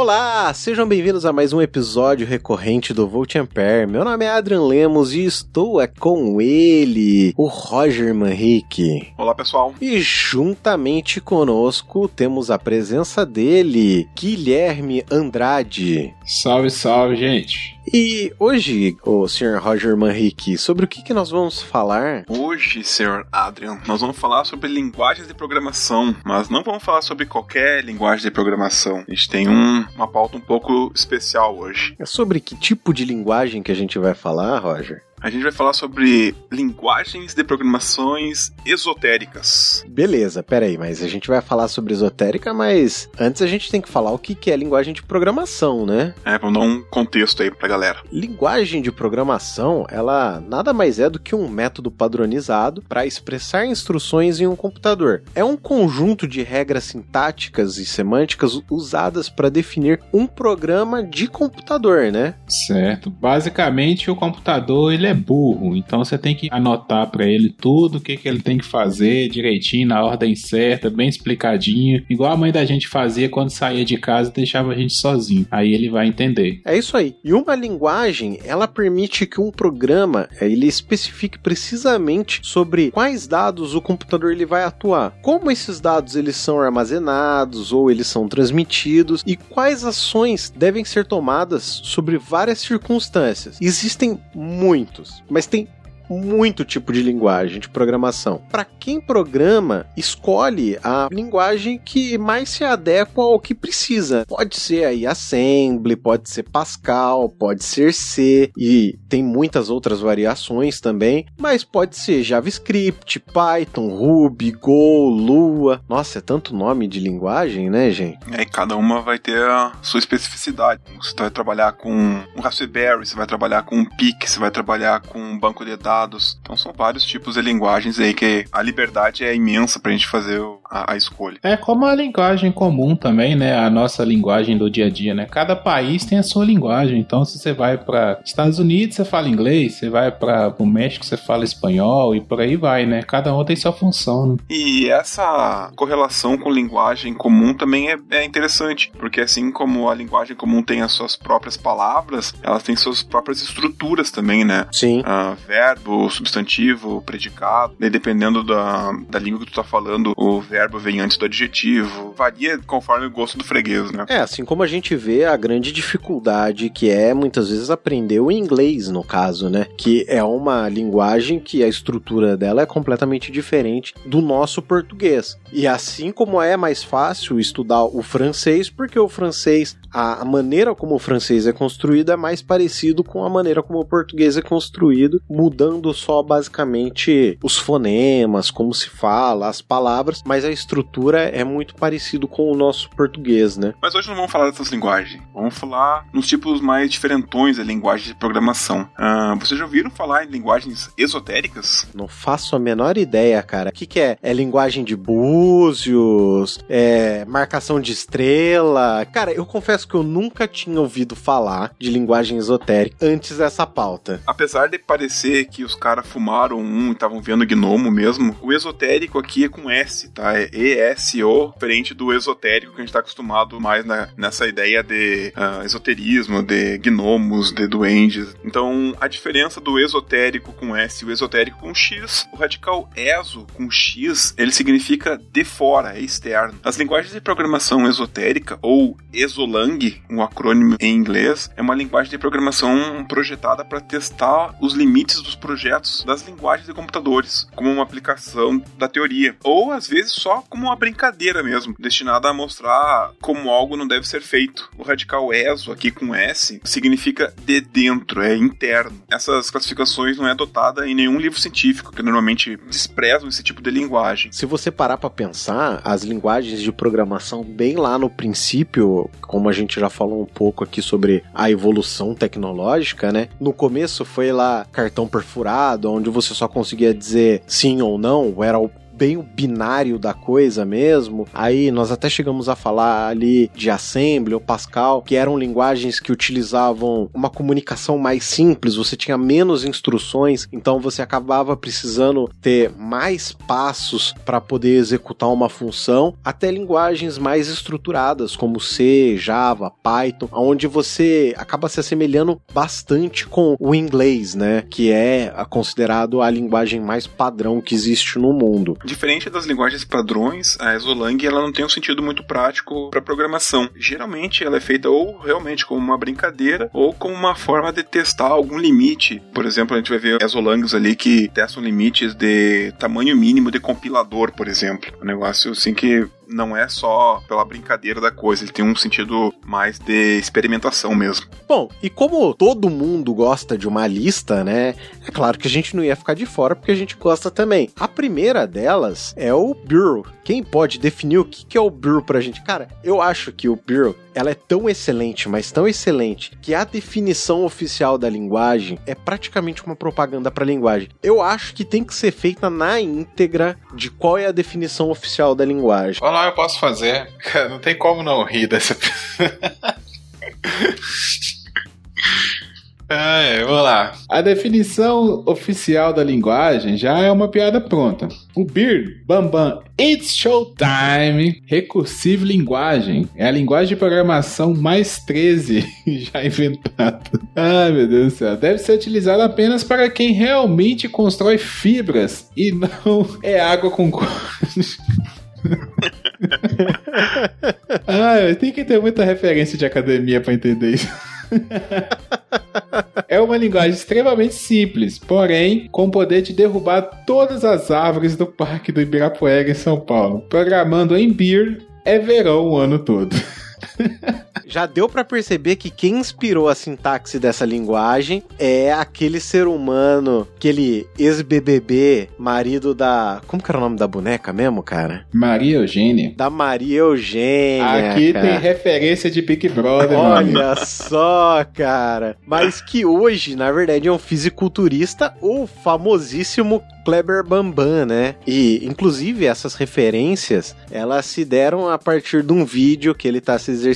Olá, sejam bem-vindos a mais um episódio recorrente do Volt Ampere. Meu nome é Adrian Lemos e estou com ele, o Roger Manrique. Olá, pessoal. E juntamente conosco temos a presença dele, Guilherme Andrade. Salve, salve, gente. E hoje, o Sr. Roger Manrique, sobre o que, que nós vamos falar? Hoje, Sr. Adrian, nós vamos falar sobre linguagens de programação, mas não vamos falar sobre qualquer linguagem de programação. A gente tem um, uma pauta um pouco especial hoje. É sobre que tipo de linguagem que a gente vai falar, Roger? A gente vai falar sobre linguagens de programações esotéricas. Beleza, peraí, mas a gente vai falar sobre esotérica, mas antes a gente tem que falar o que é linguagem de programação, né? É, vamos dar um contexto aí pra galera. Linguagem de programação, ela nada mais é do que um método padronizado para expressar instruções em um computador. É um conjunto de regras sintáticas e semânticas usadas para definir um programa de computador, né? Certo. Basicamente, o computador ele é burro, então você tem que anotar para ele tudo o que, que ele tem que fazer direitinho, na ordem certa, bem explicadinho, igual a mãe da gente fazia quando saía de casa e deixava a gente sozinho. Aí ele vai entender. É isso aí. E uma linguagem, ela permite que um programa ele especifique precisamente sobre quais dados o computador ele vai atuar, como esses dados eles são armazenados ou eles são transmitidos e quais ações devem ser tomadas sobre várias circunstâncias. Existem muitos mas tem muito tipo de linguagem de programação. Para quem programa, escolhe a linguagem que mais se adequa ao que precisa. Pode ser aí Assembly, pode ser Pascal, pode ser C e tem muitas outras variações também, mas pode ser JavaScript, Python, Ruby, Go, Lua. Nossa, é tanto nome de linguagem, né, gente? É, cada uma vai ter a sua especificidade. Você vai trabalhar com um Raspberry, você vai trabalhar com um PIC, você vai trabalhar com um banco de dados dados. Então são vários tipos de linguagens aí que a liberdade é imensa pra gente fazer a, a, escolha. É como a linguagem comum também, né? A nossa linguagem do dia a dia, né? Cada país tem a sua linguagem. Então se você vai para Estados Unidos, você fala inglês, você vai para o México, você fala espanhol e por aí vai, né? Cada um tem sua função. Né? E essa correlação com linguagem comum também é, é interessante, porque assim como a linguagem comum tem as suas próprias palavras, elas têm suas próprias estruturas também, né? Sim. Uh, verbo, verbo, substantivo, predicado. E dependendo da, da língua que tu tá falando, o verbo vem antes do adjetivo. Varia conforme o gosto do freguês, né? É, assim como a gente vê a grande dificuldade que é muitas vezes aprender o inglês, no caso, né? Que é uma linguagem que a estrutura dela é completamente diferente do nosso português. E assim como é mais fácil estudar o francês, porque o francês, a maneira como o francês é construído é mais parecido com a maneira como o português é construído, mudando mudando só basicamente os fonemas, como se fala, as palavras, mas a estrutura é muito parecido com o nosso português, né? Mas hoje não vamos falar dessas linguagens. Vamos falar nos tipos mais diferentões da linguagem de programação. Uh, vocês já ouviram falar em linguagens esotéricas? Não faço a menor ideia, cara. O que, que é? É linguagem de búzios? É marcação de estrela? Cara, eu confesso que eu nunca tinha ouvido falar de linguagem esotérica antes dessa pauta. Apesar de parecer que os caras fumaram um e estavam vendo gnomo mesmo. O esotérico aqui é com S, tá? É E-S-O, diferente do esotérico que a gente tá acostumado mais na, nessa ideia de uh, esoterismo, de gnomos, de duendes. Então, a diferença do esotérico com S e o esotérico com X, o radical ESO com X, ele significa de fora, é externo. As linguagens de programação esotérica, ou ESOLANG, um acrônimo em inglês, é uma linguagem de programação projetada para testar os limites dos projetos das linguagens de computadores, como uma aplicação da teoria, ou às vezes só como uma brincadeira mesmo, destinada a mostrar como algo não deve ser feito. O radical ESO, aqui com S, significa de dentro, é interno. Essas classificações não é adotada em nenhum livro científico, que normalmente desprezam esse tipo de linguagem. Se você parar para pensar, as linguagens de programação bem lá no princípio, como a gente já falou um pouco aqui sobre a evolução tecnológica, né? No começo foi lá cartão perfurado onde você só conseguia dizer sim ou não, era o bem o binário da coisa mesmo. Aí nós até chegamos a falar ali de Assembly ou Pascal, que eram linguagens que utilizavam uma comunicação mais simples, você tinha menos instruções, então você acabava precisando ter mais passos para poder executar uma função, até linguagens mais estruturadas como C, Java, Python, onde você acaba se assemelhando bastante com o inglês, né, que é considerado a linguagem mais padrão que existe no mundo. Diferente das linguagens padrões, a Exolang ela não tem um sentido muito prático para programação. Geralmente ela é feita ou realmente como uma brincadeira ou como uma forma de testar algum limite. Por exemplo, a gente vai ver Exolangs ali que testam limites de tamanho mínimo de compilador, por exemplo. Um negócio assim que não é só pela brincadeira da coisa, ele tem um sentido mais de experimentação mesmo. Bom, e como todo mundo gosta de uma lista, né? É claro que a gente não ia ficar de fora porque a gente gosta também. A primeira delas é o Bureau. Quem pode definir o que é o Bureau pra gente? Cara, eu acho que o Bureau ela é tão excelente, mas tão excelente, que a definição oficial da linguagem é praticamente uma propaganda para a linguagem. Eu acho que tem que ser feita na íntegra de qual é a definição oficial da linguagem. Olha lá, eu posso fazer. Não tem como não rir dessa. É, vamos lá. A definição oficial da linguagem já é uma piada pronta. O Beard, Bambam, It's Showtime, Recursive Linguagem. É a linguagem de programação mais 13 já inventada. Ai, meu Deus do céu. Deve ser utilizada apenas para quem realmente constrói fibras e não é água com ah, tem que ter muita referência de academia para entender isso. É uma linguagem extremamente simples, porém com o poder de derrubar todas as árvores do Parque do Ibirapuera em São Paulo. Programando em Beer é verão o ano todo. Já deu para perceber que quem inspirou a sintaxe dessa linguagem é aquele ser humano, aquele ex-BBB, marido da. Como que era o nome da boneca mesmo, cara? Maria Eugênia. Da Maria Eugênia. Aqui cara. tem referência de Big Brother, Olha mano. só, cara. Mas que hoje, na verdade, é um fisiculturista, o famosíssimo Kleber Bambam, né? E, inclusive, essas referências, elas se deram a partir de um vídeo que ele tá se exercitando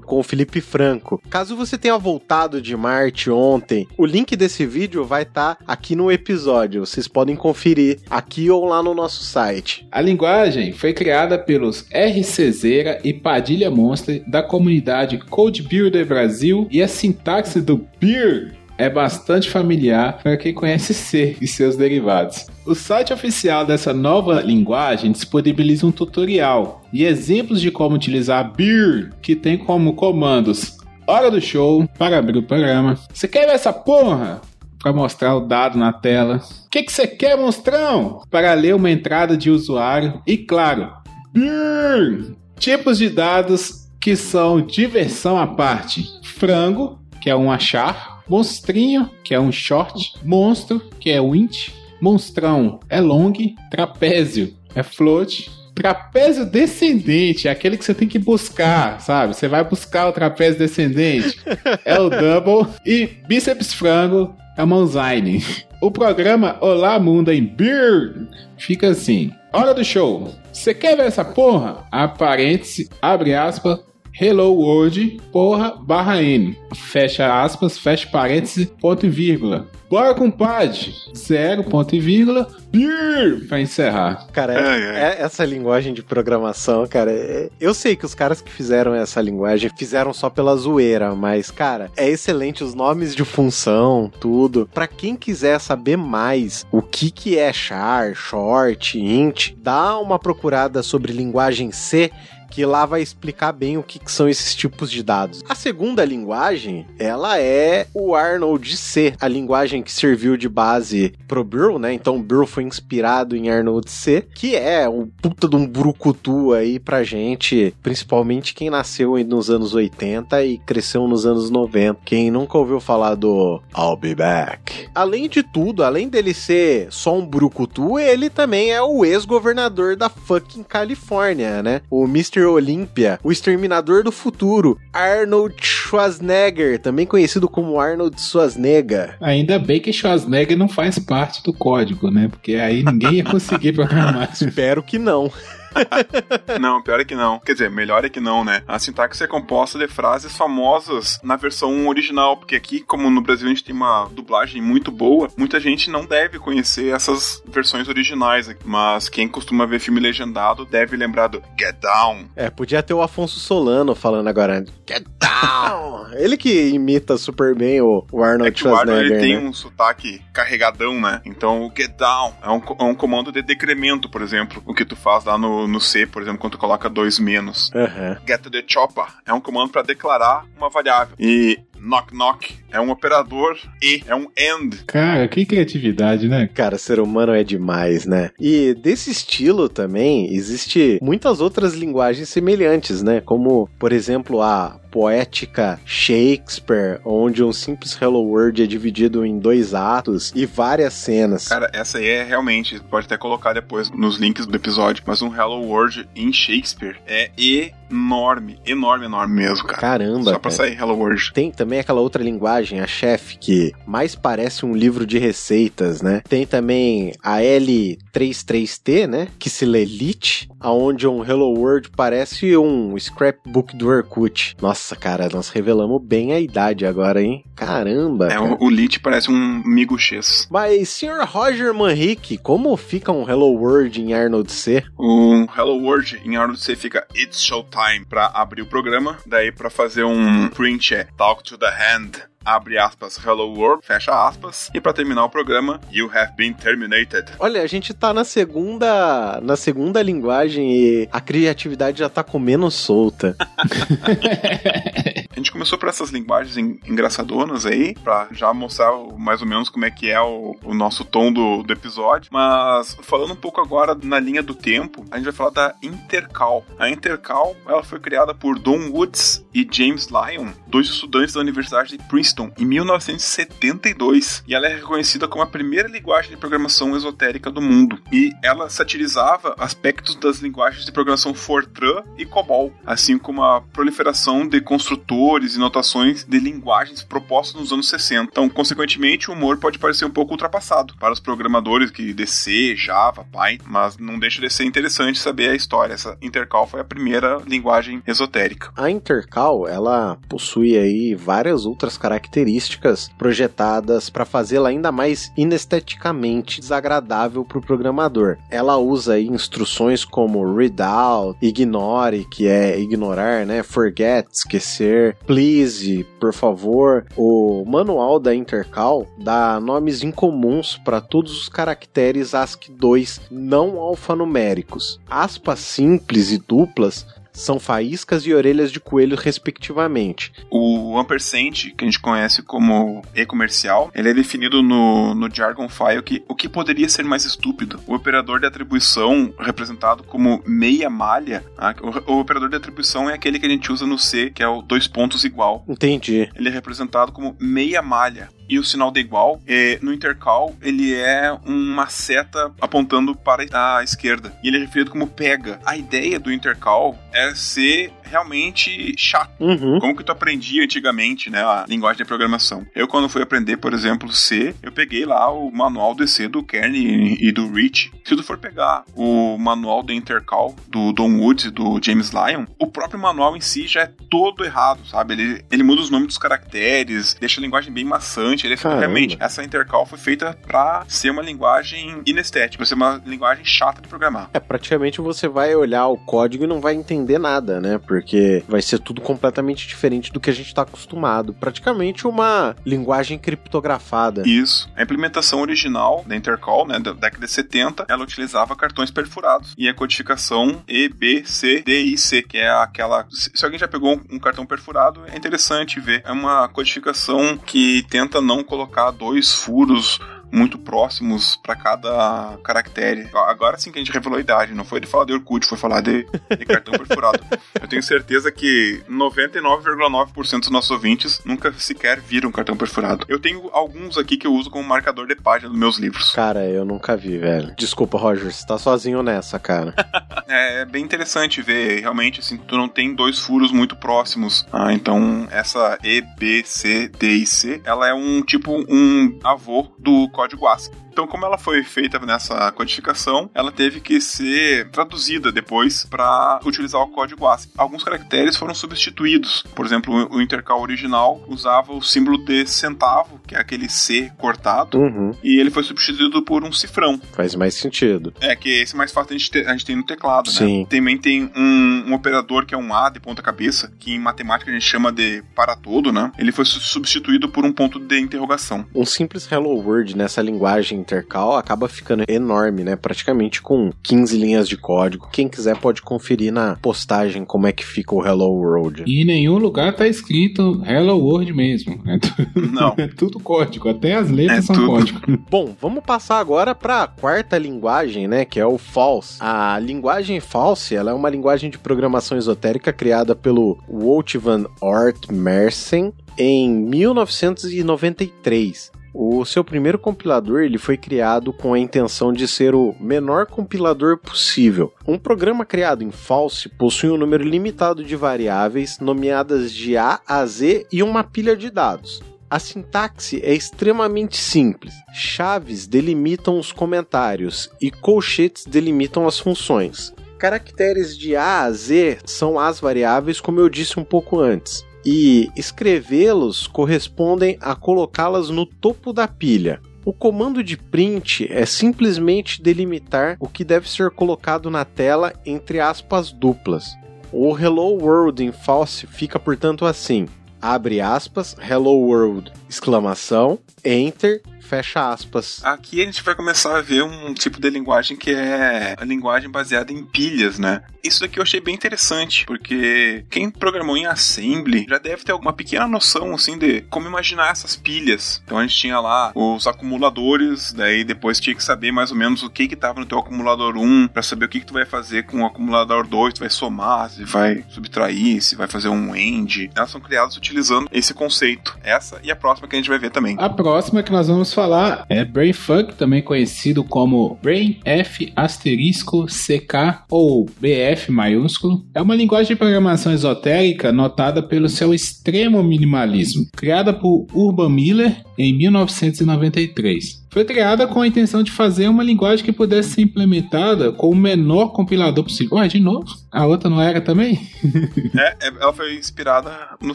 com o Felipe Franco. Caso você tenha voltado de Marte ontem, o link desse vídeo vai estar tá aqui no episódio. Vocês podem conferir aqui ou lá no nosso site. A linguagem foi criada pelos R. Cezeira e Padilha Monster da comunidade Code Builder Brasil e a sintaxe do Beer é bastante familiar para quem conhece C e seus derivados. O site oficial dessa nova linguagem disponibiliza um tutorial e exemplos de como utilizar Beer, que tem como comandos hora do show para abrir o programa. Você quer ver essa porra? Para mostrar o dado na tela. O que você que quer, monstrão? Para ler uma entrada de usuário. E claro, Beer! Tipos de dados que são diversão à parte. Frango, que é um achar Monstrinho, que é um short. Monstro, que é o int. Monstrão é long. Trapézio é float. Trapézio descendente é aquele que você tem que buscar, sabe? Você vai buscar o trapézio descendente. é o double. E bíceps frango é o Manzine. O programa Olá Mundo em Beer fica assim. Hora do show. Você quer ver essa porra? A parêntese, abre aspas, Hello World, porra, barra N. Fecha aspas, fecha parênteses, ponto e vírgula. Bora, compadre! Zero, ponto e vírgula, beer, pra encerrar. Cara, é, é. essa linguagem de programação, cara, é, eu sei que os caras que fizeram essa linguagem fizeram só pela zoeira, mas, cara, é excelente os nomes de função, tudo. Pra quem quiser saber mais o que que é char, short, int, dá uma procurada sobre linguagem C que lá vai explicar bem o que, que, são esses tipos de dados. A segunda linguagem, ela é o Arnold C, a linguagem que serviu de base pro Burl, né? Então o Burl foi inspirado em Arnold C, que é um puta de um brucutu aí pra gente, principalmente quem nasceu nos anos 80 e cresceu nos anos 90. Quem nunca ouviu falar do I'll be back. Além de tudo, além dele ser só um brucutu, ele também é o ex-governador da fucking Califórnia, né? O Mr. Olympia, o exterminador do futuro, Arnold Schwarzenegger, também conhecido como Arnold Schwarzenegger. Ainda bem que Schwarzenegger não faz parte do código, né? Porque aí ninguém ia conseguir programar. Espero que não. não, pior é que não. Quer dizer, melhor é que não, né? A sintaxe é composta de frases famosas na versão original, porque aqui, como no Brasil a gente tem uma dublagem muito boa, muita gente não deve conhecer essas versões originais, mas quem costuma ver filme legendado deve lembrar do Get Down. É, podia ter o Afonso Solano falando agora. Get Down! ele que imita super bem o, Arnold é que Schwarzenegger. O Arnold ele tem né? um sotaque carregadão, né? Então o Get Down é um, é um comando de decremento, por exemplo, o que tu faz lá no no, C, por exemplo, quando tu coloca dois menos. Uhum. Get the chopper é um comando para declarar uma variável. E knock knock é um operador e é um end. Cara, que criatividade, né? Cara, ser humano é demais, né? E desse estilo também existe muitas outras linguagens semelhantes, né? Como, por exemplo, a poética Shakespeare, onde um simples Hello World é dividido em dois atos e várias cenas. Cara, essa aí é realmente, pode até colocar depois nos links do episódio, mas um Hello World em Shakespeare é enorme, enorme, enorme mesmo, cara. Caramba. Só pra cara. sair Hello World. Tem também aquela outra linguagem, a Chef, que mais parece um livro de receitas, né? Tem também a L33T, né? Que se lê Lit, aonde um Hello World parece um scrapbook do Orkut. Nossa, cara, nós revelamos bem a idade agora, hein? Caramba! É, cara. o, Lit parece um miguxês. Mas, Sr. Roger Manrique, como fica um Hello World em Arnold C? O Hello World em Arnold C fica It's Showtime pra abrir o programa, daí pra fazer um print é Talk to the Hand abre aspas, Hello World, fecha aspas, e para terminar o programa, You have been terminated. Olha, a gente tá na segunda, na segunda linguagem e a criatividade já tá comendo solta. a gente começou por essas linguagens engraçadonas aí, para já mostrar mais ou menos como é que é o, o nosso tom do, do, episódio, mas falando um pouco agora na linha do tempo, a gente vai falar da Intercal. A Intercal, ela foi criada por Don Woods e James Lyon, dois estudantes da Universidade de Princeton em 1972 e ela é reconhecida como a primeira linguagem de programação esotérica do mundo. E ela satirizava aspectos das linguagens de programação Fortran e COBOL, assim como a proliferação de construtores e notações de linguagens propostas nos anos 60. Então, consequentemente, o humor pode parecer um pouco ultrapassado para os programadores que de C, Java, Python, mas não deixa de ser interessante saber a história. Essa Intercal foi a primeira linguagem esotérica. A Intercal, ela possui aí várias outras características projetadas para fazê-la ainda mais inesteticamente desagradável para o programador. Ela usa instruções como read out, ignore, que é ignorar, né? Forget, esquecer, please, por favor. O manual da Intercal dá nomes incomuns para todos os caracteres ASCII2 não alfanuméricos. Aspas simples e duplas são faíscas e orelhas de coelho, respectivamente. O ampersand, que a gente conhece como e-comercial, ele é definido no, no jargon file que o que poderia ser mais estúpido. O operador de atribuição, representado como meia malha, tá? o, o, operador de atribuição é aquele que a gente usa no C, que é o dois pontos igual. Entendi. Ele é representado como meia malha e o sinal de igual, é, no intercal, ele é uma seta apontando para a esquerda. E ele é referido como pega. A ideia do intercal é ser realmente chato. Uhum. Como que tu aprendia antigamente, né, a linguagem de programação. Eu, quando fui aprender, por exemplo, C, eu peguei lá o manual de C do Kern e do Rich. Se tu for pegar o manual de Intercal do Don Woods e do James Lyon, o próprio manual em si já é todo errado, sabe? Ele, ele muda os nomes dos caracteres, deixa a linguagem bem maçante. Ele, realmente, essa Intercal foi feita para ser uma linguagem inestética, para ser uma linguagem chata de programar. É, praticamente você vai olhar o código e não vai entender nada, né? Porque vai ser tudo completamente diferente do que a gente está acostumado. Praticamente uma linguagem criptografada. Isso. A implementação original da Intercal, né, da década de 70, ela utilizava cartões perfurados. E a codificação E, B, C, D e C, que é aquela. Se alguém já pegou um cartão perfurado, é interessante ver. É uma codificação que tenta não colocar dois furos muito próximos para cada caractere. Agora sim que a gente revelou a idade, não foi de falar de Orkut, foi falar de, de cartão perfurado. Eu tenho certeza que 99,9% dos nossos ouvintes nunca sequer viram cartão perfurado. Eu tenho alguns aqui que eu uso como marcador de página dos meus livros. Cara, eu nunca vi, velho. Desculpa, Roger, você tá sozinho nessa, cara. é, é, bem interessante ver, realmente, assim, tu não tem dois furos muito próximos. Ah, então, essa E, B, C, D e C, ela é um tipo um avô do código ASCII. Então, como ela foi feita nessa codificação, ela teve que ser traduzida depois para utilizar o código ASCII. Alguns caracteres foram substituídos. Por exemplo, o intercal original usava o símbolo de centavo, que é aquele C cortado, uhum. e ele foi substituído por um cifrão. Faz mais sentido. É, que esse é mais fácil a gente, ter, a gente tem no teclado, né? Sim. né? Também tem um, um operador que é um A de ponta cabeça, que em matemática a gente chama de para todo, né? Ele foi substituído por um ponto de interrogação. Um simples hello world nessa linguagem intercal acaba ficando enorme, né? Praticamente com 15 linhas de código. Quem quiser pode conferir na postagem como é que fica o Hello World. E em nenhum lugar tá escrito Hello World mesmo. É Não. é tudo código, até as letras é são tudo. código. Bom, vamos passar agora para a quarta linguagem, né, que é o False. A linguagem False, ela é uma linguagem de programação esotérica criada pelo Wout van Ort Mersen em 1993. O seu primeiro compilador ele foi criado com a intenção de ser o menor compilador possível. Um programa criado em False possui um número limitado de variáveis nomeadas de A a Z e uma pilha de dados. A sintaxe é extremamente simples. Chaves delimitam os comentários e colchetes delimitam as funções. Caracteres de A a Z são as variáveis, como eu disse um pouco antes e escrevê-los correspondem a colocá-las no topo da pilha. O comando de print é simplesmente delimitar o que deve ser colocado na tela entre aspas duplas. O Hello World em False fica, portanto, assim: abre aspas, Hello World, exclamação, Enter, fecha aspas. Aqui a gente vai começar a ver um tipo de linguagem que é a linguagem baseada em pilhas, né? Isso daqui eu achei bem interessante, porque quem programou em Assembly já deve ter alguma pequena noção, assim, de como imaginar essas pilhas. Então a gente tinha lá os acumuladores, daí depois tinha que saber mais ou menos o que que tava no teu acumulador 1, para saber o que que tu vai fazer com o acumulador 2, tu vai somar, se vai subtrair, se vai fazer um end. Elas são criadas utilizando esse conceito. Essa e a próxima que a gente vai ver também. A próxima que nós vamos falar é Brainfuck, também conhecido como Brain F asterisco CK ou BF maiúsculo. É uma linguagem de programação esotérica notada pelo seu extremo minimalismo, criada por Urban Miller em 1993. Foi criada com a intenção de fazer uma linguagem que pudesse ser implementada com o menor compilador possível. Ué, de novo? A outra não era também? é, ela foi inspirada no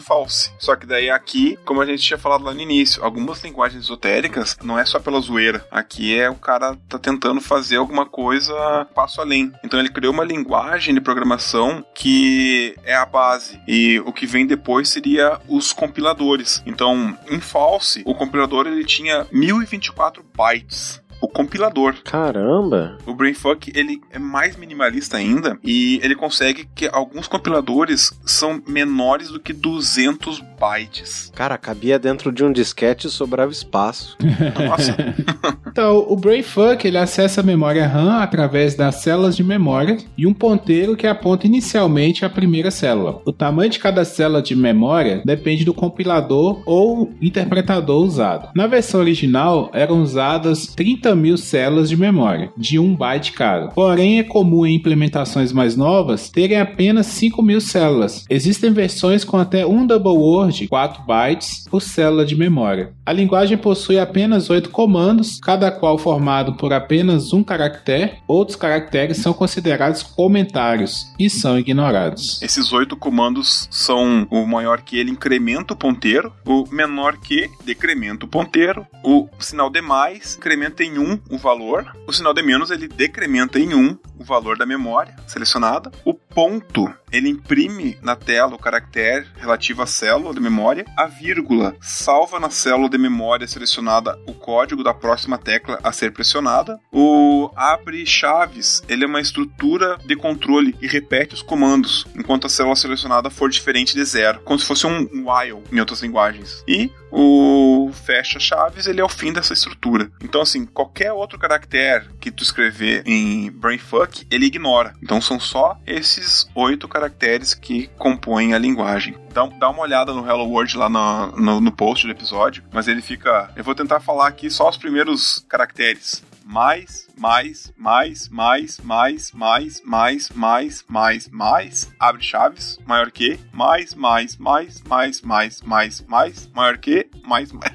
False. Só que daí aqui, como a gente tinha falado lá no início, algumas linguagens esotéricas não é só pela zoeira. Aqui é o cara tá tentando fazer alguma coisa passo além. Então ele criou uma linguagem de programação que é a base. E o que vem depois seria os compiladores. Então, em False, o compilador ele tinha 1024 bytes o compilador. Caramba! O Brainfuck ele é mais minimalista ainda e ele consegue que alguns compiladores são menores do que 200 bytes. Cara, cabia dentro de um disquete e sobrava espaço. Nossa. então, o Brainfuck ele acessa a memória RAM através das células de memória e um ponteiro que aponta inicialmente a primeira célula. O tamanho de cada célula de memória depende do compilador ou interpretador usado. Na versão original eram usadas 30 30 mil células de memória, de 1 byte cada. Porém, é comum em implementações mais novas terem apenas 5 mil células. Existem versões com até um double word, 4 bytes, por célula de memória. A linguagem possui apenas 8 comandos, cada qual formado por apenas um caractere. Outros caracteres são considerados comentários e são ignorados. Esses 8 comandos são o maior que ele incrementa o ponteiro, o menor que decrementa o ponteiro, o sinal de mais incrementa em 1 um o valor, o sinal de menos ele decrementa em 1 um o valor da memória selecionada, o ponto ele imprime na tela o caractere relativo à célula de memória, a vírgula salva na célula de memória selecionada o código da próxima tecla a ser pressionada, o abre chaves ele é uma estrutura de controle e repete os comandos enquanto a célula selecionada for diferente de zero, como se fosse um while em outras linguagens. E o fecha chaves ele é o fim dessa estrutura. Então assim, qualquer outro caractere que tu escrever em brainfuck, ele ignora. Então são só esses oito caracteres que compõem a linguagem. Dá, dá uma olhada no Hello World lá no, no, no post do episódio, mas ele fica. Eu vou tentar falar aqui só os primeiros caracteres mais, mais, mais, mais, mais, mais, mais, mais, mais, mais, abre chaves, maior que, mais, mais, mais, mais, mais, mais, mais, maior que, mais, mais.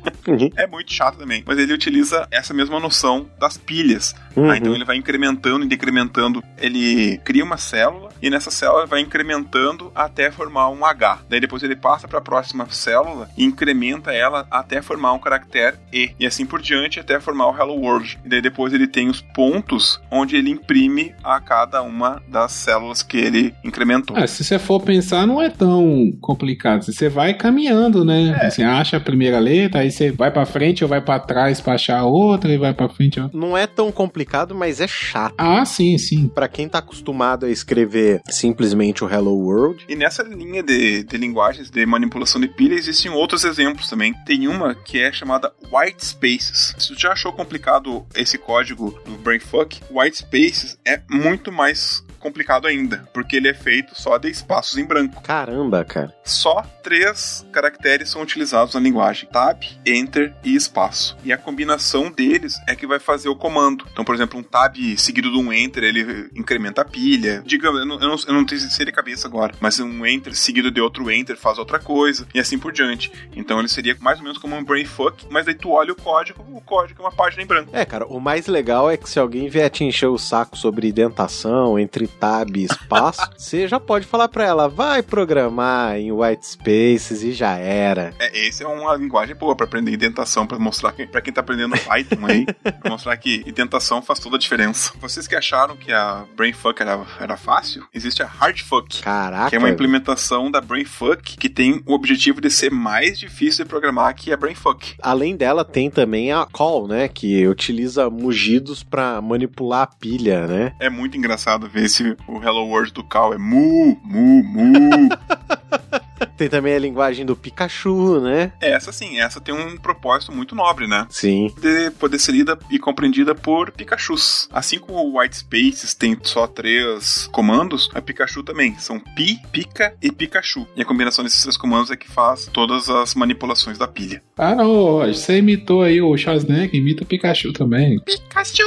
É muito chato também, mas ele utiliza essa mesma noção das pilhas. Uhum. Então ele vai incrementando e decrementando. Ele cria uma célula e nessa célula vai incrementando até formar um H. Daí depois ele passa para a próxima célula e incrementa ela até formar um caractere E. E assim por diante até formar o Hello World. E daí depois ele tem os pontos onde ele imprime a cada uma das células que ele incrementou. Ah, se você for pensar, não é tão complicado. Você vai caminhando, né? É. Você acha a primeira letra, aí você vai para frente ou vai para trás para achar a outra e vai para frente. Não é tão complicado, mas é chato. Ah, sim, sim. Para quem tá acostumado a escrever simplesmente o Hello World. E nessa linha de, de linguagens de manipulação de pilha existem outros exemplos também. Tem uma que é chamada White Spaces. Se você já achou complicado esse código do Brainfuck, White Spaces é muito mais complicado ainda, porque ele é feito só de espaços em branco. Caramba, cara. Só três caracteres são utilizados na linguagem: tab, enter e espaço. E a combinação deles é que vai fazer o comando. Então, por exemplo, um tab seguido de um enter, ele incrementa a pilha. Digamos, eu não, eu não, eu não tenho de cabeça agora, mas um enter seguido de outro enter faz outra coisa, e assim por diante. Então ele seria mais ou menos como um brainfuck, mas daí tu olha o código, o código é uma página em branco. É, cara, o mais legal é que se alguém vier te encher o saco sobre identação entre tab espaço, você já pode falar para ela, vai programar em white spaces e já era. É, esse é uma linguagem boa para aprender indentação, para mostrar que, para quem tá aprendendo Python aí, pra mostrar que indentação faz toda a diferença. Vocês que acharam que a Brainfuck era, era fácil, existe a Hardfuck. Caraca. Que é uma implementação da Brainfuck que tem o objetivo de ser mais difícil de programar que a Brainfuck. Além dela, tem também a Call, né, que utiliza mugidos para manipular a pilha, né? É muito engraçado ver esse o Hello World do Cal é mu, mu, mu. Tem também a linguagem do Pikachu, né? Essa sim, essa tem um propósito muito nobre, né? Sim. De poder ser lida e compreendida por Pikachus. Assim como o White Spaces tem só três comandos, a Pikachu também. São Pi, Pika e Pikachu. E a combinação desses três comandos é que faz todas as manipulações da pilha. Ah, não, você imitou aí o Schwarzenegger, imita o Pikachu também. Pikachu!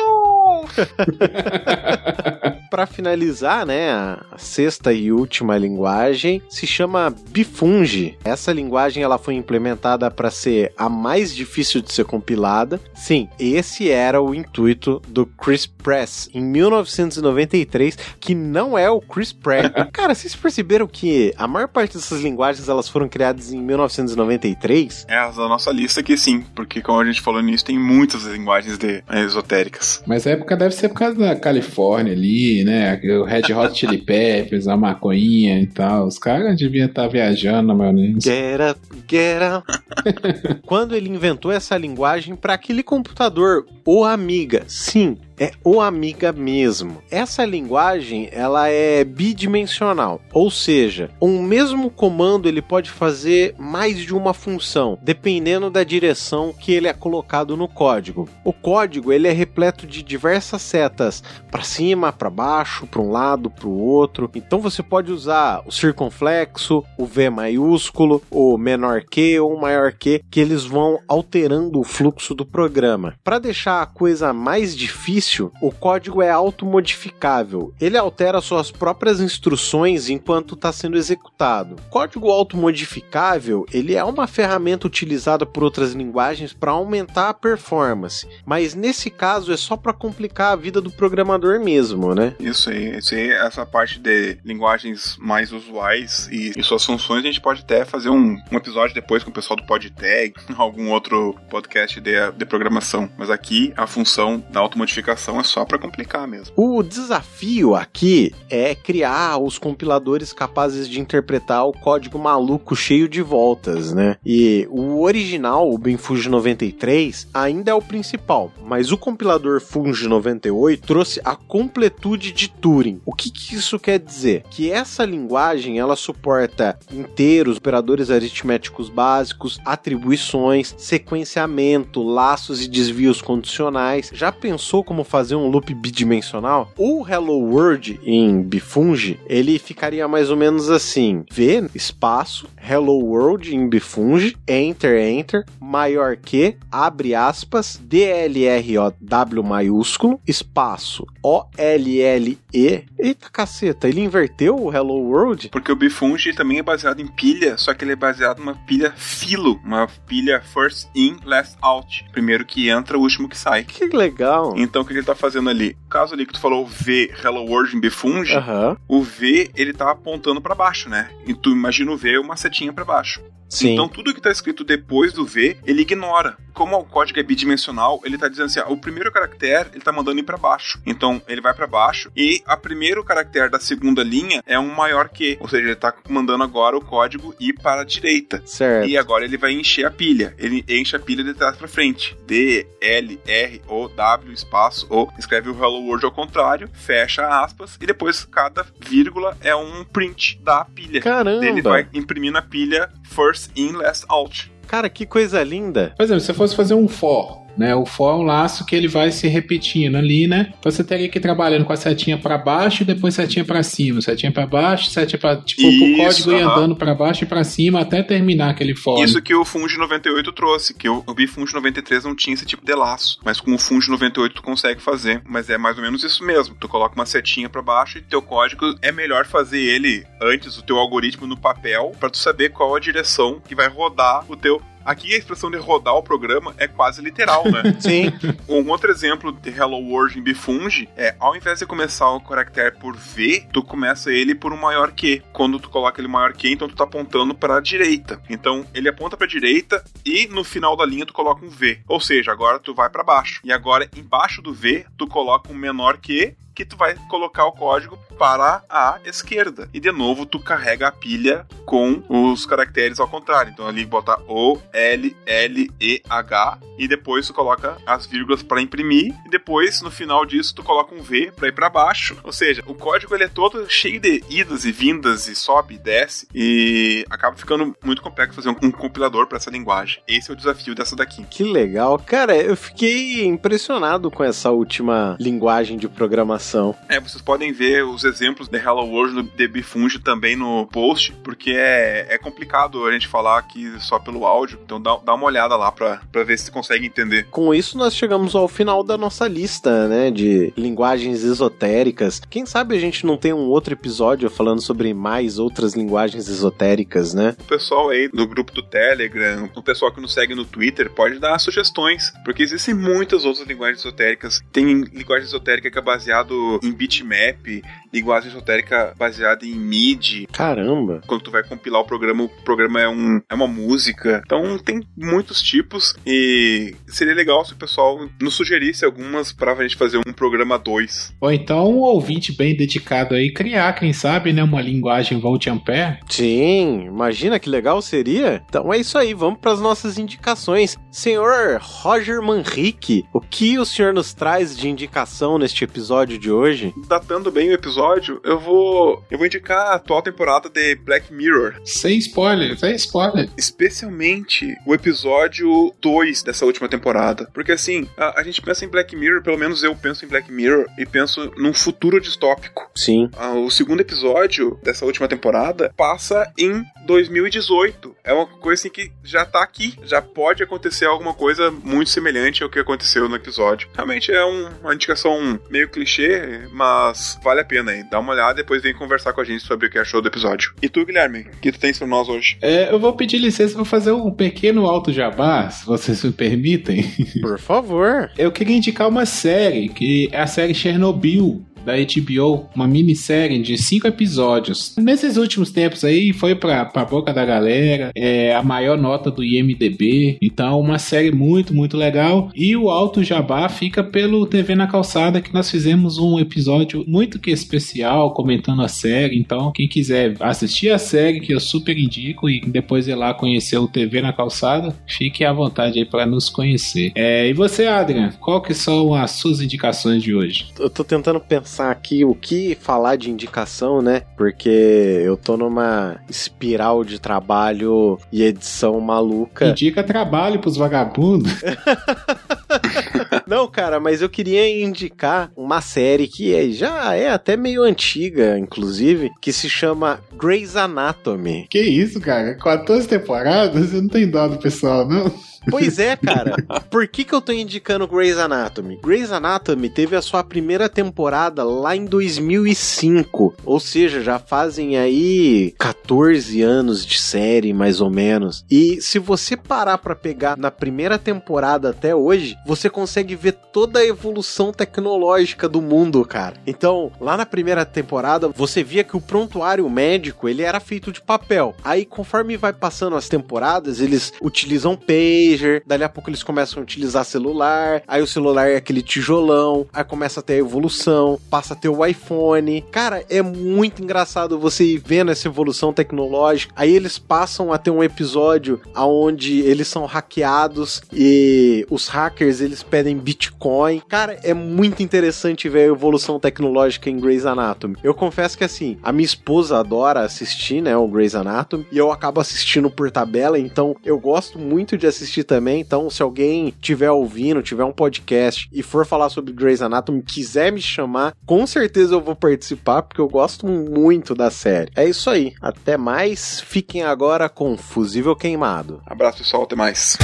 Para finalizar, né, a sexta e última linguagem se chama Bifunge. Essa linguagem ela foi implementada para ser a mais difícil de ser compilada. Sim, esse era o intuito do Chris Press em 1993, que não é o Chris Pratt. Cara, vocês perceberam que a maior parte dessas linguagens elas foram criadas em 1993? É, a nossa lista aqui sim, porque como a gente falou nisso, tem muitas linguagens de esotéricas. Mas a época deve ser por causa da Califórnia ali, né? O Red Hot Chili Peppers, a maconhinha e tal. Os caras deviam estar tá viajando na maionese. Get up, get up. Quando ele inventou essa linguagem para aquele computador, o Amiga, sim, é o Amiga mesmo. Essa linguagem ela é bidimensional, ou seja, um mesmo comando ele pode fazer mais de uma função, dependendo da direção que ele é colocado no código. O código ele é repleto de diversas setas para cima, para baixo, para um lado, para o outro. Então você pode usar o circunflexo, o V maiúsculo, o menor que ou o maior que, que eles vão alterando o fluxo do programa. Para deixar a coisa mais difícil o código é automodificável. Ele altera suas próprias instruções enquanto está sendo executado. Código automodificável, ele é uma ferramenta utilizada por outras linguagens para aumentar a performance, mas nesse caso é só para complicar a vida do programador mesmo, né? Isso aí, isso aí, essa parte de linguagens mais usuais e, e suas funções, a gente pode até fazer um, um episódio depois com o pessoal do PodTag, algum outro podcast de, de programação. Mas aqui a função da automodificação é só para complicar mesmo. O desafio aqui é criar os compiladores capazes de interpretar o código maluco cheio de voltas, né? E o original, o Benfuge 93, ainda é o principal, mas o compilador Funge 98 trouxe a completude de Turing. O que, que isso quer dizer? Que essa linguagem ela suporta inteiros, operadores aritméticos básicos, atribuições, sequenciamento, laços e desvios condicionais. Já pensou como fazer um loop bidimensional? O Hello World em Bifunge, ele ficaria mais ou menos assim: V espaço Hello World em Bifunge, enter enter, maior que, abre aspas, DLROW maiúsculo, espaço OLLE. Eita caceta, ele inverteu o Hello World? Porque o Bifunge também é baseado em pilha, só que ele é baseado numa pilha filo, uma pilha first in, last out. Primeiro que entra, o último que sai. Que legal. Então que ele tá fazendo ali? Caso ali que tu falou V, Hello World em Bifunge, Aham. o V ele tá apontando pra baixo, né? E tu imagina o V uma setinha pra baixo. Sim. Então tudo que tá escrito depois do V, ele ignora. Como o código é bidimensional, ele tá dizendo assim, ah, o primeiro caractere, ele tá mandando ir pra baixo. Então ele vai pra baixo e a primeiro caractere da segunda linha é um maior que, ou seja, ele tá mandando agora o código ir para a direita. certo. E agora ele vai encher a pilha. Ele enche a pilha de trás pra frente. D, L, R, O, W, espaço, O. Escreve o Hello World ao contrário, fecha aspas, e depois cada vírgula é um print da pilha. Caramba. Ele vai imprimir na pilha first in, last out. Cara, que coisa linda. Por exemplo, se você fosse fazer um for, né? O for é um laço que ele vai se repetindo ali, né? Então você teria que ir trabalhando com a setinha pra baixo e depois setinha pra cima, setinha pra baixo, setinha pra tipo Isso, o código ir aham. andando pra baixo e pra cima até terminar aquele for. Isso que o Funge 98 trouxe, que o, o Bifunge 93 não tinha esse tipo de laço, mas com o Funge 98 tu consegue fazer, mas é mais ou menos isso mesmo. Tu coloca uma setinha pra baixo e teu código é melhor fazer ele antes o teu algoritmo no papel pra tu saber qual a direção que vai rodar o teu Aqui a expressão de rodar o programa é quase literal, né? Sim. Um outro exemplo de Hello World em Bifunge é, ao invés de começar o caractere por V, tu começa ele por um maior que. Quando tu coloca ele maior que, então tu tá apontando para a direita. Então ele aponta para a direita e no final da linha tu coloca um V. Ou seja, agora tu vai para baixo. E agora embaixo do V tu coloca um menor que que tu vai colocar o código para a esquerda. E de novo tu carrega a pilha com os caracteres ao contrário. Então ali bota O, L, L, E, H e depois tu coloca as vírgulas para imprimir e depois no final disso tu coloca um V para ir para baixo. Ou seja, o código ele é todo cheio de idas e vindas e sobe e desce e acaba ficando muito complexo fazer um, um compilador para essa linguagem. Esse é o desafio dessa daqui. Que legal. Cara, eu fiquei impressionado com essa última linguagem de programação. É, vocês podem ver os exemplos de Hello World no DBFunge também no post, porque é, é complicado a gente falar aqui só pelo áudio, então dá, dá uma olhada lá pra, pra ver se consegue entender. Com isso, nós chegamos ao final da nossa lista, né, de linguagens esotéricas. Quem sabe a gente não tem um outro episódio falando sobre mais outras linguagens esotéricas, né? O pessoal aí do grupo do Telegram, o pessoal que nos segue no Twitter, pode dar sugestões, porque existem muitas outras linguagens esotéricas. Tem linguagem esotérica que é baseado em bitmap, linguagem esotérica baseada em MIDI. Caramba. Quando tu vai compilar o programa, o programa é, um, é uma música. Então tem muitos tipos e seria legal se o pessoal nos sugerisse algumas pra gente fazer um programa 2. Ou então um ouvinte bem dedicado aí criar, quem sabe, né, uma linguagem Volt-Ampere. Sim, imagina que legal seria. Então é isso aí, vamos para as nossas indicações. Senhor Roger Manrique, o que o senhor nos traz de indicação neste episódio de hoje? Datando bem o episódio, eu vou eu vou indicar a atual temporada de Black Mirror, Sem spoiler, sem spoiler. especialmente o episódio 2 dessa última temporada. Porque assim, a, a gente pensa em Black Mirror, pelo menos eu penso em Black Mirror e penso num futuro distópico. Sim. Ah, o segundo episódio dessa última temporada passa em 2018. É uma coisa assim que já tá aqui. Já pode acontecer alguma coisa muito semelhante ao que aconteceu no episódio. Realmente é um- uma indicação meio clichê, mas vale a pena aí. Dá uma olhada e depois vem conversar com a gente sobre o que achou do episódio. E tu, Guilherme, o que tu tens pra nós hoje? É, eu vou pedir licença pra fazer um pequeno alto jabá, se vocês me permitem. Por favor. Eu queria indicar uma série, que é a série Chernobyl, da HBO, uma minissérie de cinco episódios. Nesses últimos tempos aí, foi pra, pra boca da galera, é a maior nota do IMDB, então uma série muito, muito legal. E o Alto Jabá fica pelo TV na Calçada, que nós fizemos um episódio muito que especial, comentando a série, então quem quiser assistir a série, que eu super indico, e depois ir lá conhecer o TV na Calçada, fique à vontade aí para nos conhecer. É, e você, Adrian, qual que são as suas indicações de hoje? Eu tô tentando pensar aqui o que falar de indicação, né? Porque eu tô numa espiral de trabalho e edição maluca. Indica trabalho pros vagabundos. Não, cara, mas eu queria indicar uma série que é, já é até meio antiga, inclusive, que se chama Grey's Anatomy. Que isso, cara? 14 temporadas? Você não tem dó do pessoal, não? Pois é, cara. Por que, que eu tô indicando Grey's Anatomy? Grey's Anatomy teve a sua primeira temporada lá em 2005. Ou seja, já fazem aí 14 anos de série, mais ou menos. E se você parar para pegar na primeira temporada até hoje, você consegue ver toda a evolução tecnológica do mundo, cara. Então, lá na primeira temporada, você via que o prontuário médico, ele era feito de papel. Aí, conforme vai passando as temporadas, eles utilizam paper, pager, dali a pouco eles começam a utilizar celular, aí o celular é aquele tijolão, aí começa a ter a evolução, passa a ter o iPhone. Cara, é muito engraçado você ir vendo essa evolução tecnológica. Aí eles passam a ter um episódio onde eles são hackeados e os hackers eles pedem Bitcoin. Cara, é muito interessante ver a evolução tecnológica em Grey's Anatomy. Eu confesso que assim, a minha esposa adora assistir, né, o Grey's Anatomy, e eu acabo assistindo por tabela, então eu gosto muito de assistir também. Então, se alguém tiver ouvindo, tiver um podcast e for falar sobre Grey's Anatomy, quiser me chamar, com certeza eu vou participar, porque eu gosto muito da série. É isso aí. Até mais. Fiquem agora com Fusível Queimado. Abraço, pessoal. Até mais.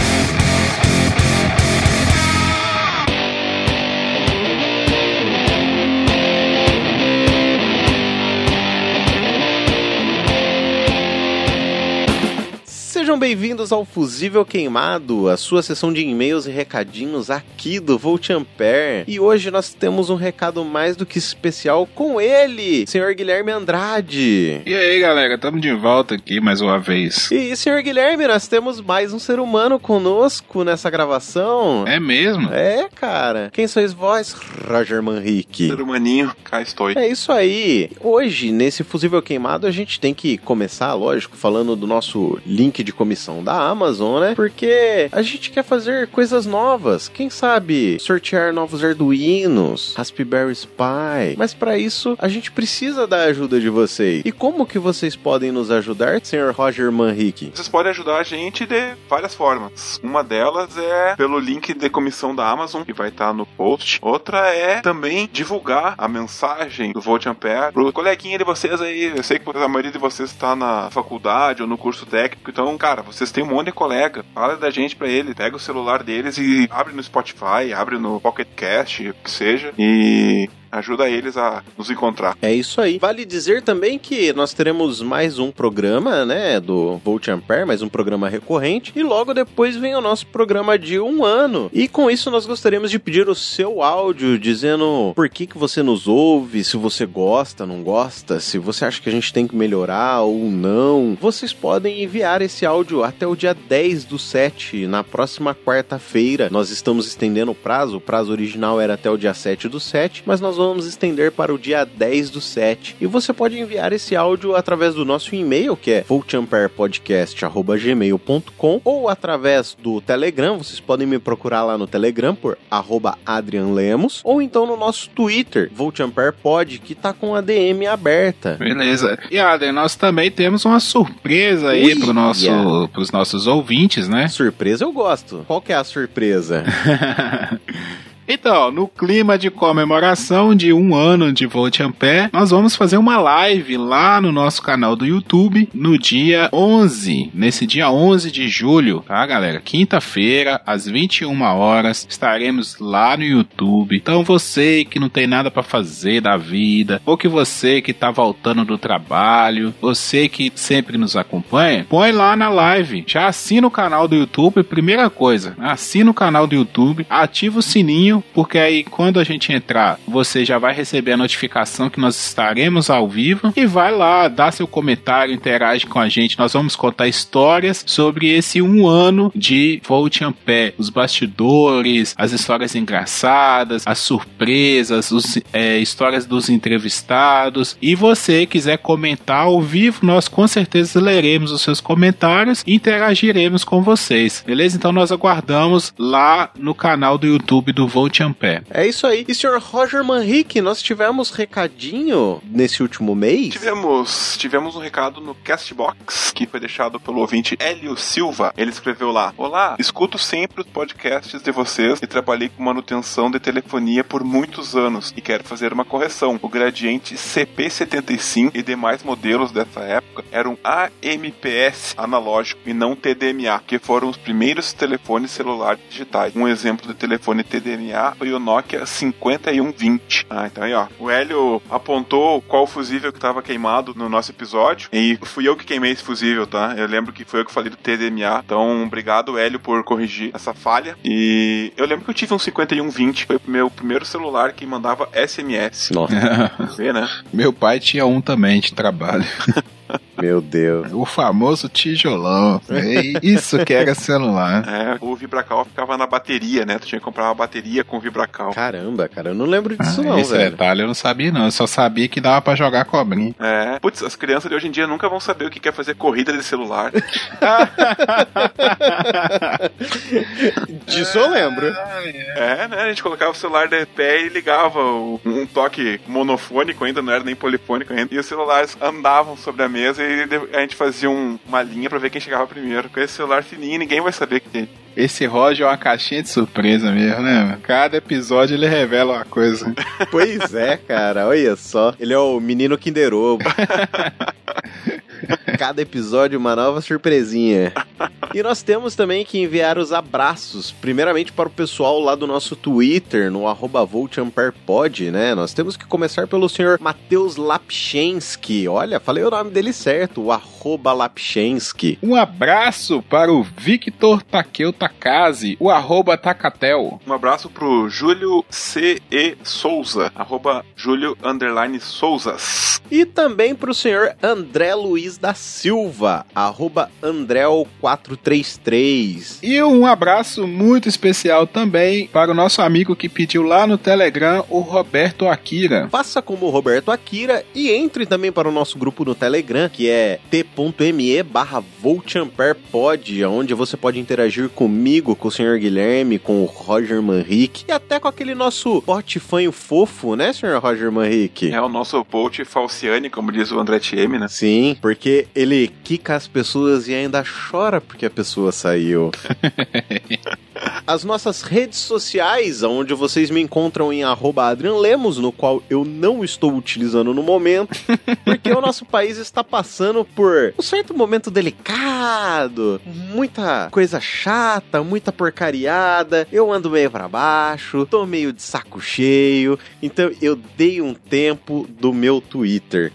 Sejam bem-vindos ao Fusível Queimado, a sua sessão de e-mails e recadinhos aqui do Volt Ampere. E hoje nós temos um recado mais do que especial com ele, senhor Guilherme Andrade. E aí, galera, estamos de volta aqui mais uma vez. E, senhor Guilherme, nós temos mais um ser humano conosco nessa gravação. É mesmo? É, cara. Quem sois vós, Roger Manrique? Ser humaninho, cá estou. É isso aí. Hoje, nesse Fusível Queimado, a gente tem que começar, lógico, falando do nosso link de comissão da Amazon, né? Porque a gente quer fazer coisas novas. Quem sabe sortear novos Arduinos, Raspberry Pi. Mas para isso a gente precisa da ajuda de vocês. E como que vocês podem nos ajudar, senhor Roger Manrique? Vocês podem ajudar a gente de várias formas. Uma delas é pelo link de comissão da Amazon, que vai estar no post. Outra é também divulgar a mensagem do Volt Ampere pro coleguinha de vocês aí. Eu sei que a maioria de vocês está na faculdade ou no curso técnico, então cara, vocês têm um monte de colega, fala da gente pra ele, pega o celular deles e abre no Spotify, abre no Pocket Cast, o que seja, e ajuda eles a nos encontrar. É isso aí. Vale dizer também que nós teremos mais um programa, né, do Volt Ampere, mais um programa recorrente, e logo depois vem o nosso programa de um ano. E com isso nós gostaríamos de pedir o seu áudio, dizendo por que, que você nos ouve, se você gosta, não gosta, se você acha que a gente tem que melhorar ou não. Vocês podem enviar esse áudio até o dia 10 do 7, na próxima quarta-feira. Nós estamos estendendo o prazo, o prazo original era até o dia 7 do 7, mas nós vamos estender para o dia 10 do 7. E você pode enviar esse áudio através do nosso e-mail, que é voltamperepodcast.gmail.com ou através do Telegram. Vocês podem me procurar lá no Telegram por adrianlemos ou então no nosso Twitter, voltamperepod, que tá com a DM aberta. Beleza. E Adrian, nós também temos uma surpresa aí para nosso, os nossos ouvintes, né? Surpresa eu gosto. Qual que é a surpresa? Então, no clima de comemoração de um ano de Volt Ampere, nós vamos fazer uma live lá no nosso canal do YouTube no dia 11, nesse dia 11 de julho, tá, galera? Quinta-feira, às 21 horas, estaremos lá no YouTube. Então, você que não tem nada para fazer da vida, ou que você que tá voltando do trabalho, você que sempre nos acompanha, põe lá na live. Já assina o canal do YouTube, primeira coisa, assina o canal do YouTube, ativa o sininho sininho, porque aí quando a gente entrar, você já vai receber a notificação que nós estaremos ao vivo e vai lá, dá seu comentário, interage com a gente. Nós vamos contar histórias sobre esse um ano de Volt Ampere, os bastidores, as histórias engraçadas, as surpresas, os, é, histórias dos entrevistados. E você quiser comentar ao vivo, nós com certeza leremos os seus comentários e interagiremos com vocês. Beleza? Então nós aguardamos lá no canal do YouTube do Volt É isso aí. E senhor Roger Manrique, nós tivemos recadinho nesse último mês? Tivemos, tivemos um recado no Castbox que foi deixado pelo ouvinte Hélio Silva. Ele escreveu lá: Olá, escuto sempre os podcasts de vocês e trabalhei com manutenção de telefonia por muitos anos e quero fazer uma correção. O gradiente CP75 e demais modelos dessa época eram AMPS analógico e não TDMA, que foram os primeiros telefones celulares digitais. Um exemplo de telefone TDMA foi o Nokia 5120. Ah, então aí ó, o Hélio apontou qual fusível que estava queimado no nosso episódio e fui eu que queimei esse fusível, tá? Eu lembro que foi eu que falei do TDMA. Então, obrigado Hélio por corrigir essa falha. E eu lembro que eu tive um 5120, foi o meu primeiro celular que mandava SMS. Nossa. Vê, né? Meu pai tinha um também de trabalho. Meu Deus. O famoso tijolão. É isso que era celular. É, o Vibracal ficava na bateria, né? Tu tinha que comprar uma bateria com Vibracal. Caramba, cara, eu não lembro disso Ah, não, esse velho. detalhe eu não sabia, não. Eu só sabia que dava pra jogar cobrinha. É. Putz, as crianças de hoje em dia nunca vão saber o que é fazer corrida de celular. Disso eu lembro. É, né? A gente colocava o celular de pé e ligava um toque monofônico ainda, não era nem polifônico ainda. E os celulares andavam sobre a mesa e de- a gente fazia um- uma linha pra ver quem chegava primeiro. Com esse celular fininho, ninguém vai saber que tem. Esse Roger é uma caixinha de surpresa mesmo, né? Cada episódio ele revela uma coisa. Pois é, cara, olha só. Ele é o menino Kinder Ovo. Cada episódio uma nova surpresinha. E nós temos também que enviar os abraços, primeiramente para o pessoal lá do nosso Twitter, no arroba VoltAmperPod, né? Nós temos que começar pelo senhor Matheus Lapchensky. Olha, falei o nome dele certo, o arroba Lapchensky. Um abraço para o Victor Takeu Takase, o arroba Tacatel. Um abraço pro Júlio C.E. Souza, arroba Júlio underline Souzas. E também para o senhor André Luiz da Silva, arroba Andrel433. E um abraço muito especial também para o nosso amigo que pediu lá no Telegram, o Roberto Akira. Faça como o Roberto Akira e entre também para o nosso grupo no Telegram, que é t.me barra VoltAmperPod, onde você pode interagir comigo, com o Sr. Guilherme, com o Roger Manrique e até com aquele nosso bot fanho fofo, né, Sr. Roger Manrique? É o nosso Bolt Falciane, como diz o André TM, né? Sim, porque ele quica as pessoas e ainda chora porque a pessoa saiu. As nossas redes sociais, onde vocês me encontram em arroba Adrian Lemos, no qual eu não estou utilizando no momento, porque o nosso país está passando por um certo momento delicado, muita coisa chata, muita porcariada, eu ando meio pra baixo, tô meio de saco cheio, então eu dei um tempo do meu Twitter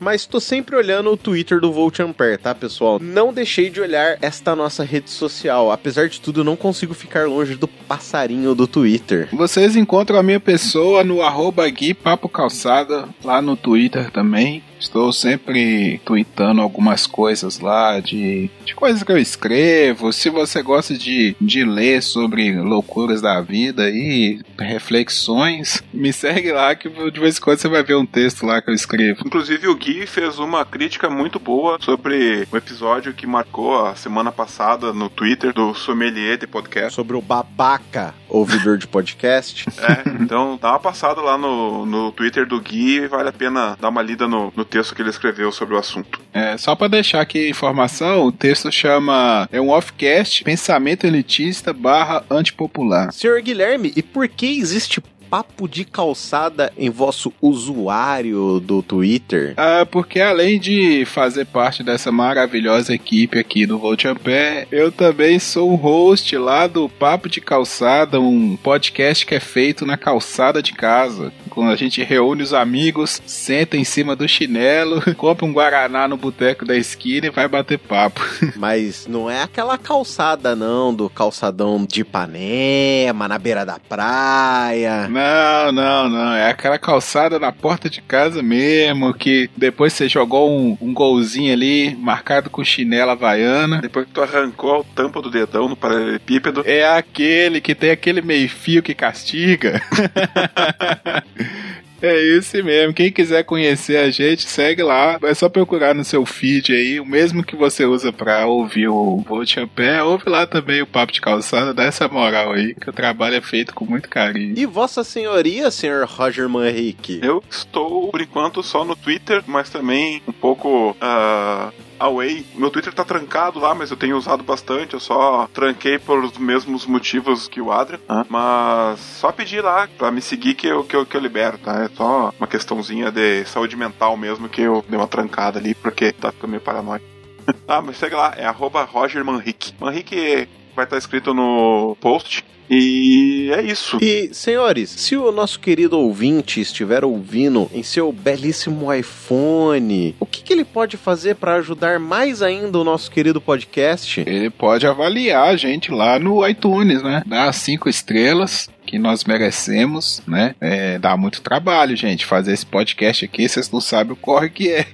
mas tô sempre olhando o Twitter do Volt Ampere, tá, pessoal? Não deixei de olhar esta nossa rede social. Apesar de tudo, eu não consigo ficar longe do passarinho do Twitter. Vocês encontram a minha pessoa no arroba Gui Papo Calçada, lá no Twitter também. Estou sempre tweetando algumas coisas lá de, de coisas que eu escrevo. Se você gosta de, de ler sobre loucuras da vida e reflexões, me segue lá que de vez em quando você vai ver um texto lá que eu escrevo. Inclusive o Gui fez uma crítica muito boa sobre o episódio que marcou a semana passada no Twitter do Sommelier de Podcast. Sobre o babaca ouvidor de podcast. É, então dá uma passada lá no, no Twitter do Gui e vale a pena dar uma lida no, no texto que ele escreveu sobre o assunto. É, só para deixar aqui a informação, o texto chama é um offcast pensamento elitista barra antipopular. Senhor Guilherme, e por que existe papo de calçada em vosso usuário do Twitter? Ah, porque além de fazer parte dessa maravilhosa equipe aqui do Volt Ampere, eu também sou um host lá do Papo de Calçada, um podcast que é feito na calçada de casa. Quando a gente reúne os amigos, senta em cima do chinelo, compra um Guaraná no boteco da esquina e vai bater papo. Mas não é aquela calçada, não, do calçadão de Ipanema, na beira da praia. Não, não, não. É aquela calçada na porta de casa mesmo, que depois você jogou um, um golzinho ali, marcado com chinela havaiana. Depois que tu arrancou a tampa do dedão no paralelepípedo. É aquele que tem aquele meio fio que castiga. É esse mesmo. Quem quiser conhecer a gente, segue lá. É só procurar no seu feed aí. O mesmo que você usa pra ouvir o Volte a Pé, ouve lá também o Papo de Calçada. Dá essa moral aí, que o trabalho é feito com muito carinho. E Vossa Senhoria, senhor Roger Manrique? Eu estou, por enquanto, só no Twitter, mas também um pouco. Uh Away. Meu Twitter tá trancado lá, mas eu tenho usado bastante. Eu só tranquei pelos mesmos motivos que o Adrian. Ah. Mas só pedir lá pra me seguir que eu, que, eu, que eu libero, tá? É só uma questãozinha de saúde mental mesmo que eu dei uma trancada ali, porque tá ficando meio paranoico. ah, mas segue lá, é arroba Roger Manrique. Manrique vai estar escrito no post. E é isso. E, senhores, se o nosso querido ouvinte estiver ouvindo em seu belíssimo iPhone, o que, que ele pode fazer para ajudar mais ainda o nosso querido podcast? Ele pode avaliar a gente lá no iTunes, né? Dar cinco estrelas que nós merecemos, né? É, dá muito trabalho, gente, fazer esse podcast aqui, vocês não sabem o corre que é.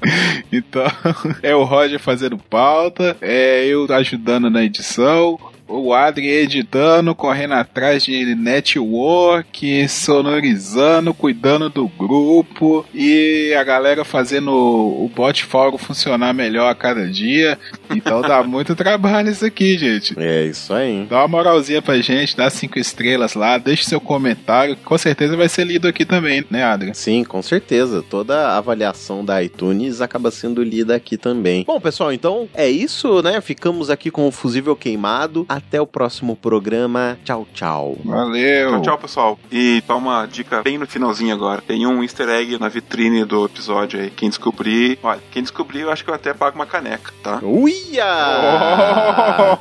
então, é o Roger fazendo pauta, é eu ajudando na edição, o Adri editando, correndo atrás de network, sonorizando, cuidando do grupo e a galera fazendo o bot fórum funcionar melhor a cada dia. Então dá muito trabalho isso aqui, gente. É isso aí. Dá uma moralzinha pra gente, dá cinco estrelas lá, deixe seu comentário, com certeza vai ser lido aqui também, né, Adri? Sim, com certeza. Toda a avaliação da iTunes acaba sendo lida aqui também. Bom, pessoal, então é isso, né? Ficamos aqui com o fusível queimado. Até o próximo programa. Tchau, tchau. Valeu. Tchau, tchau, pessoal. E toma uma dica bem no finalzinho agora. Tem um easter egg na vitrine do episódio aí. Quem descobrir, olha, quem descobrir, eu acho que eu até pago uma caneca, tá? Uia!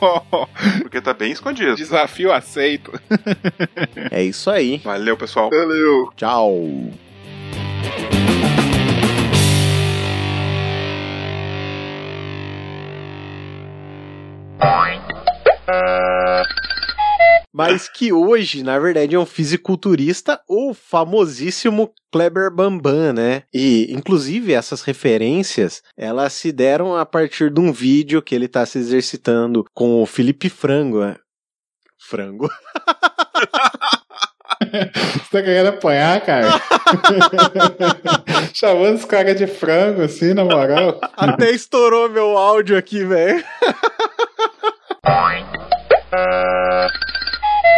Oh! Porque tá bem escondido. Desafio aceito. é isso aí. Valeu, pessoal. Valeu. Tchau. Mas que hoje, na verdade, é um fisiculturista, o famosíssimo Kleber Bambam, né? E, inclusive, essas referências, elas se deram a partir de um vídeo que ele tá se exercitando com o Felipe Frango. Né? Frango. Você tá querendo apanhar, cara? Chamando os caras de frango, assim, na moral. Até estourou meu áudio aqui, velho.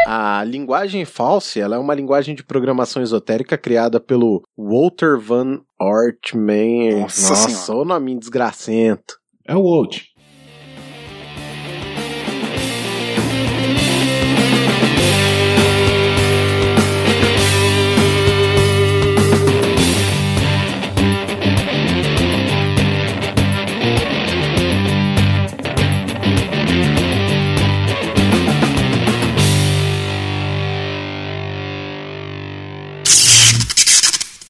A linguagem falsa ela é uma linguagem de programação esotérica criada pelo Walter Van Ortman. Nossa, Nossa o nome desgracento. É o Walt.